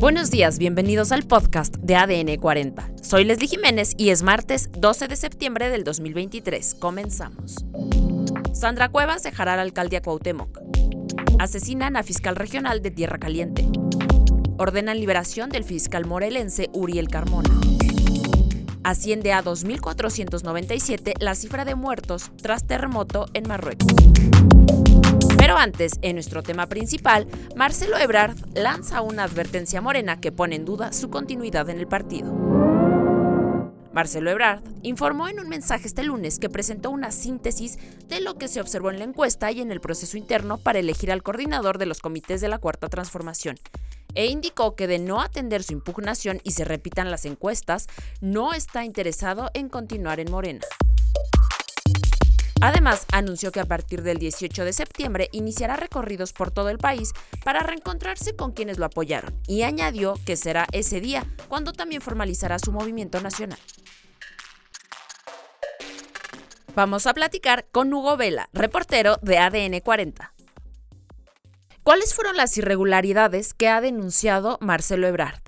Buenos días, bienvenidos al podcast de ADN 40. Soy Leslie Jiménez y es martes 12 de septiembre del 2023. Comenzamos. Sandra Cuevas dejará la alcaldía Cuauhtémoc. Asesinan a fiscal regional de Tierra Caliente. Ordenan liberación del fiscal morelense Uriel Carmona. Asciende a 2.497 la cifra de muertos tras terremoto en Marruecos. Pero antes, en nuestro tema principal, Marcelo Ebrard lanza una advertencia morena que pone en duda su continuidad en el partido. Marcelo Ebrard informó en un mensaje este lunes que presentó una síntesis de lo que se observó en la encuesta y en el proceso interno para elegir al coordinador de los comités de la Cuarta Transformación, e indicó que de no atender su impugnación y se repitan las encuestas, no está interesado en continuar en Morena. Además, anunció que a partir del 18 de septiembre iniciará recorridos por todo el país para reencontrarse con quienes lo apoyaron y añadió que será ese día cuando también formalizará su movimiento nacional. Vamos a platicar con Hugo Vela, reportero de ADN 40. ¿Cuáles fueron las irregularidades que ha denunciado Marcelo Ebrard?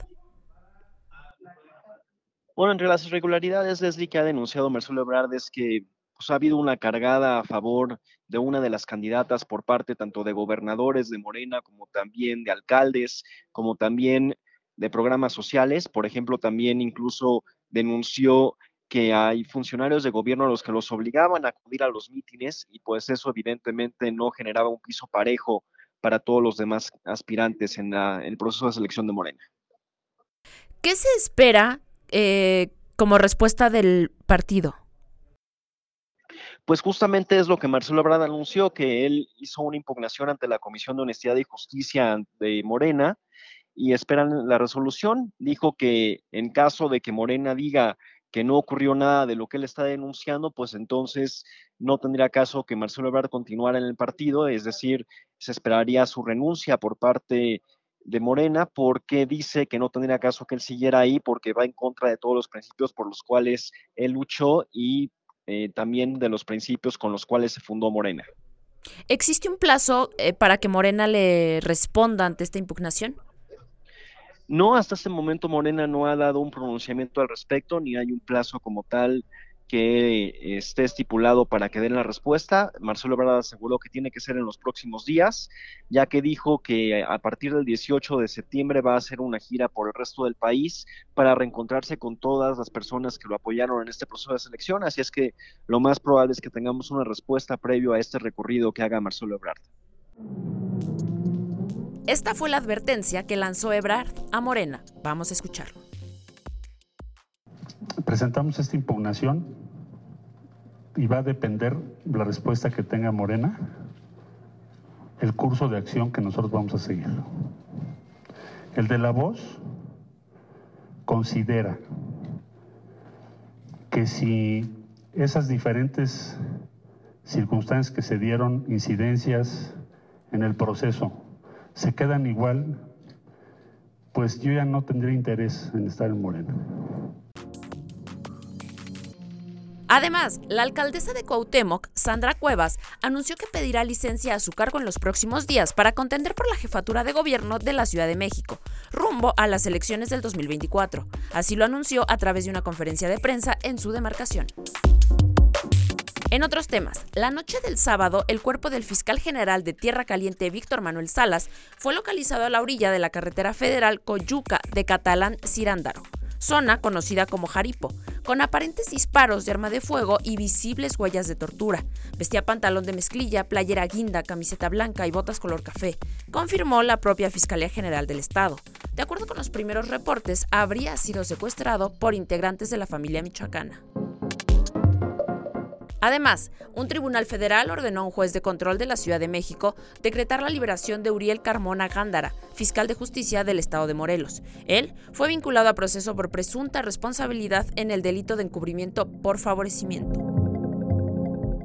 Bueno, entre las irregularidades, Leslie, que ha denunciado Marcelo Ebrard es que pues, ha habido una cargada a favor de una de las candidatas por parte tanto de gobernadores de Morena como también de alcaldes, como también de programas sociales. Por ejemplo, también incluso denunció que hay funcionarios de gobierno a los que los obligaban a acudir a los mítines y pues eso evidentemente no generaba un piso parejo para todos los demás aspirantes en, el proceso de selección de Morena. ¿Qué se espera eh, como respuesta del partido? Pues justamente es lo que Marcelo Ebrard anunció, que él hizo una impugnación ante la Comisión de Honestidad y Justicia de Morena y esperan la resolución. Dijo que en caso de que Morena diga que no ocurrió nada de lo que él está denunciando, pues entonces no tendría caso que Marcelo Ebrard continuara en el partido, es decir, se esperaría su renuncia por parte de Morena porque dice que no tendría caso que él siguiera ahí porque va en contra de todos los principios por los cuales él luchó y eh, también de los principios con los cuales se fundó Morena. ¿Existe un plazo eh, para que Morena le responda ante esta impugnación? No, hasta este momento Morena no ha dado un pronunciamiento al respecto, ni hay un plazo como tal que esté estipulado para que den la respuesta. Marcelo Ebrard aseguró que tiene que ser en los próximos días, ya que dijo que a partir del 18 de septiembre va a hacer una gira por el resto del país para reencontrarse con todas las personas que lo apoyaron en este proceso de selección. Así es que lo más probable es que tengamos una respuesta previo a este recorrido que haga Marcelo Ebrard. Esta fue la advertencia que lanzó Ebrard a Morena. Vamos a escucharlo presentamos esta impugnación y va a depender la respuesta que tenga Morena, el curso de acción que nosotros vamos a seguir. El de la voz considera que si esas diferentes circunstancias que se dieron, incidencias en el proceso, se quedan igual, pues yo ya no tendría interés en estar en Morena. Además, la alcaldesa de Cuauhtémoc, Sandra Cuevas, anunció que pedirá licencia a su cargo en los próximos días para contender por la jefatura de gobierno de la Ciudad de México, rumbo a las elecciones del 2024. Así lo anunció a través de una conferencia de prensa en su demarcación. En otros temas, la noche del sábado, el cuerpo del fiscal general de Tierra Caliente, Víctor Manuel Salas, fue localizado a la orilla de la carretera federal Coyuca de Catalán Cirándaro, zona conocida como Jaripo, con aparentes disparos de arma de fuego y visibles huellas de tortura. Vestía pantalón de mezclilla, playera guinda, camiseta blanca y botas color café, confirmó la propia Fiscalía General del Estado. De acuerdo con los primeros reportes, habría sido secuestrado por integrantes de la familia michoacana. Además, un tribunal federal ordenó a un juez de control de la Ciudad de México decretar la liberación de Uriel Carmona Gándara, fiscal de justicia del estado de Morelos. Él fue vinculado a proceso por presunta responsabilidad en el delito de encubrimiento por favorecimiento.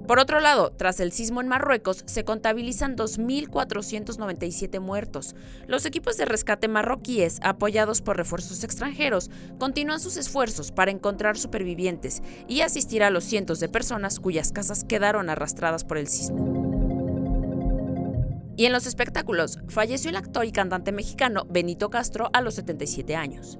Por otro lado, tras el sismo en Marruecos, se contabilizan 2.497 muertos. Los equipos de rescate marroquíes, apoyados por refuerzos extranjeros, continúan sus esfuerzos para encontrar supervivientes y asistir a los cientos de personas cuyas casas quedaron arrastradas por el sismo. Y en los espectáculos, falleció el actor y cantante mexicano Benito Castro a los 77 años.